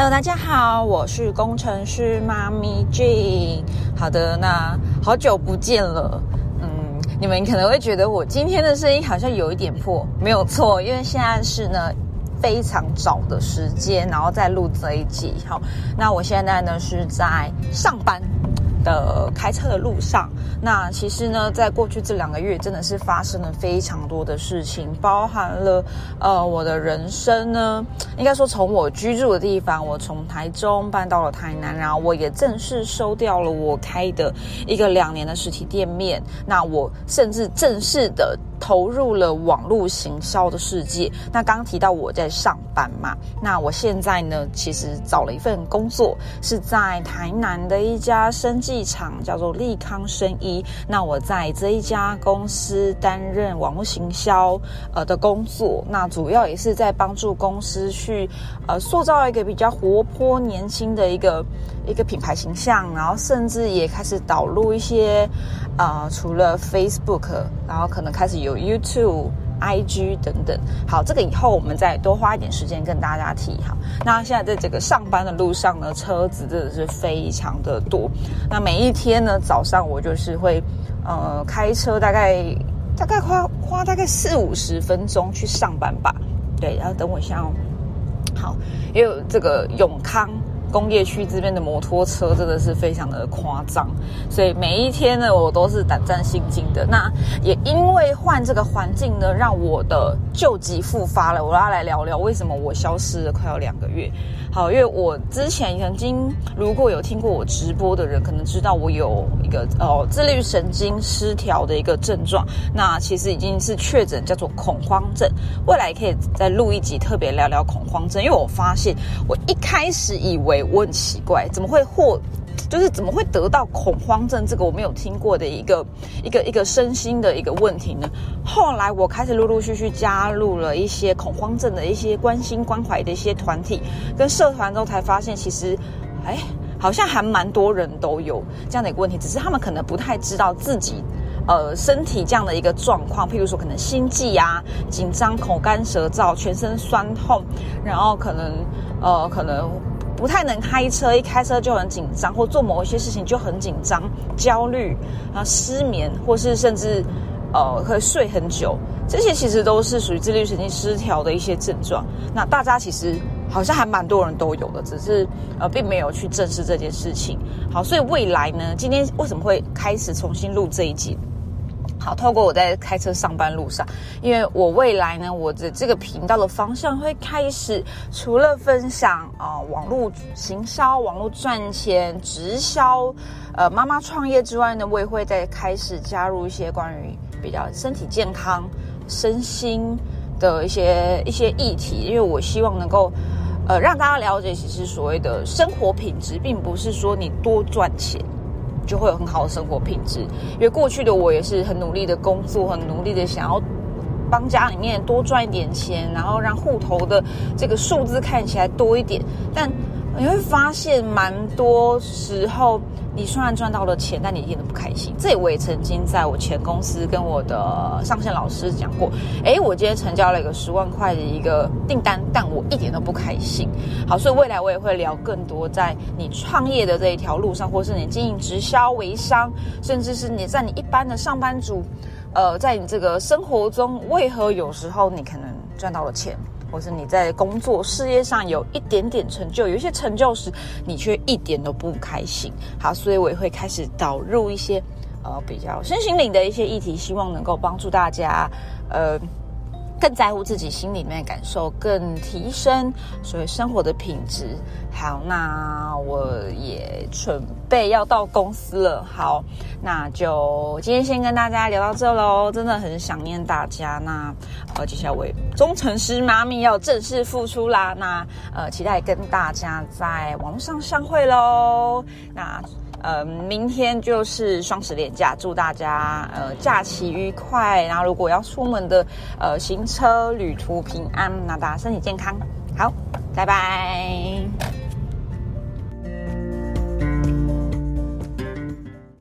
Hello，大家好，我是工程师妈咪 J。好的，那好久不见了。嗯，你们可能会觉得我今天的声音好像有一点破，没有错，因为现在是呢非常早的时间，然后再录这一集。好，那我现在呢是在上班。的开车的路上，那其实呢，在过去这两个月，真的是发生了非常多的事情，包含了呃我的人生呢，应该说从我居住的地方，我从台中搬到了台南，然后我也正式收掉了我开的一个两年的实体店面，那我甚至正式的。投入了网络行销的世界。那刚刚提到我在上班嘛，那我现在呢，其实找了一份工作，是在台南的一家生技厂，叫做利康生医。那我在这一家公司担任网络行销呃的工作，那主要也是在帮助公司去呃塑造一个比较活泼年轻的一个一个品牌形象，然后甚至也开始导入一些呃除了 Facebook，然后可能开始有。有 YouTube、IG 等等，好，这个以后我们再多花一点时间跟大家提哈。那现在在这个上班的路上呢，车子真的是非常的多。那每一天呢，早上我就是会呃开车，大概大概花花大概四五十分钟去上班吧。对，然后等我一下哦。好，也有这个永康。工业区这边的摩托车真的是非常的夸张，所以每一天呢，我都是胆战心惊的。那也因为换这个环境呢，让我的旧疾复发了。我要来聊聊为什么我消失了快要两个月。好，因为我之前曾经如果有听过我直播的人，可能知道我有一个哦自律神经失调的一个症状。那其实已经是确诊叫做恐慌症。未来可以再录一集特别聊聊恐慌症，因为我发现我一开始以为。我很奇怪，怎么会获，就是怎么会得到恐慌症这个我没有听过的一个一个一个身心的一个问题呢？后来我开始陆陆续续加入了一些恐慌症的一些关心关怀的一些团体跟社团之后，才发现其实，哎，好像还蛮多人都有这样的一个问题，只是他们可能不太知道自己呃身体这样的一个状况，譬如说可能心悸啊、紧张、口干舌燥、全身酸痛，然后可能呃可能。不太能开车，一开车就很紧张，或做某一些事情就很紧张、焦虑啊、失眠，或是甚至呃可以睡很久，这些其实都是属于自律神经失调的一些症状。那大家其实好像还蛮多人都有的，只是呃并没有去正视这件事情。好，所以未来呢，今天为什么会开始重新录这一集？好，透过我在开车上班路上，因为我未来呢，我的这个频道的方向会开始除了分享啊网络行销、网络赚钱、直销，呃妈妈创业之外呢，我也会再开始加入一些关于比较身体健康、身心的一些一些议题，因为我希望能够呃让大家了解，其实所谓的生活品质，并不是说你多赚钱。就会有很好的生活品质，因为过去的我也是很努力的工作，很努力的想要帮家里面多赚一点钱，然后让户头的这个数字看起来多一点，但。你会发现，蛮多时候你虽然赚到了钱，但你一点都不开心。这我也曾经在我前公司跟我的上线老师讲过。诶，我今天成交了一个十万块的一个订单，但我一点都不开心。好，所以未来我也会聊更多在你创业的这一条路上，或是你经营直销、微商，甚至是你在你一般的上班族，呃，在你这个生活中，为何有时候你可能赚到了钱？或是你在工作事业上有一点点成就，有一些成就时，你却一点都不开心。好，所以我也会开始导入一些呃比较身心灵的一些议题，希望能够帮助大家呃。更在乎自己心里面感受，更提升所谓生活的品质。好，那我也准备要到公司了。好，那就今天先跟大家聊到这喽。真的很想念大家。那呃，接下来我忠诚师妈咪要正式复出啦。那呃，期待跟大家在网络上相会喽。那。呃，明天就是双十连假，祝大家呃假期愉快。然后，如果要出门的呃行车旅途平安，那大家身体健康。好，拜拜。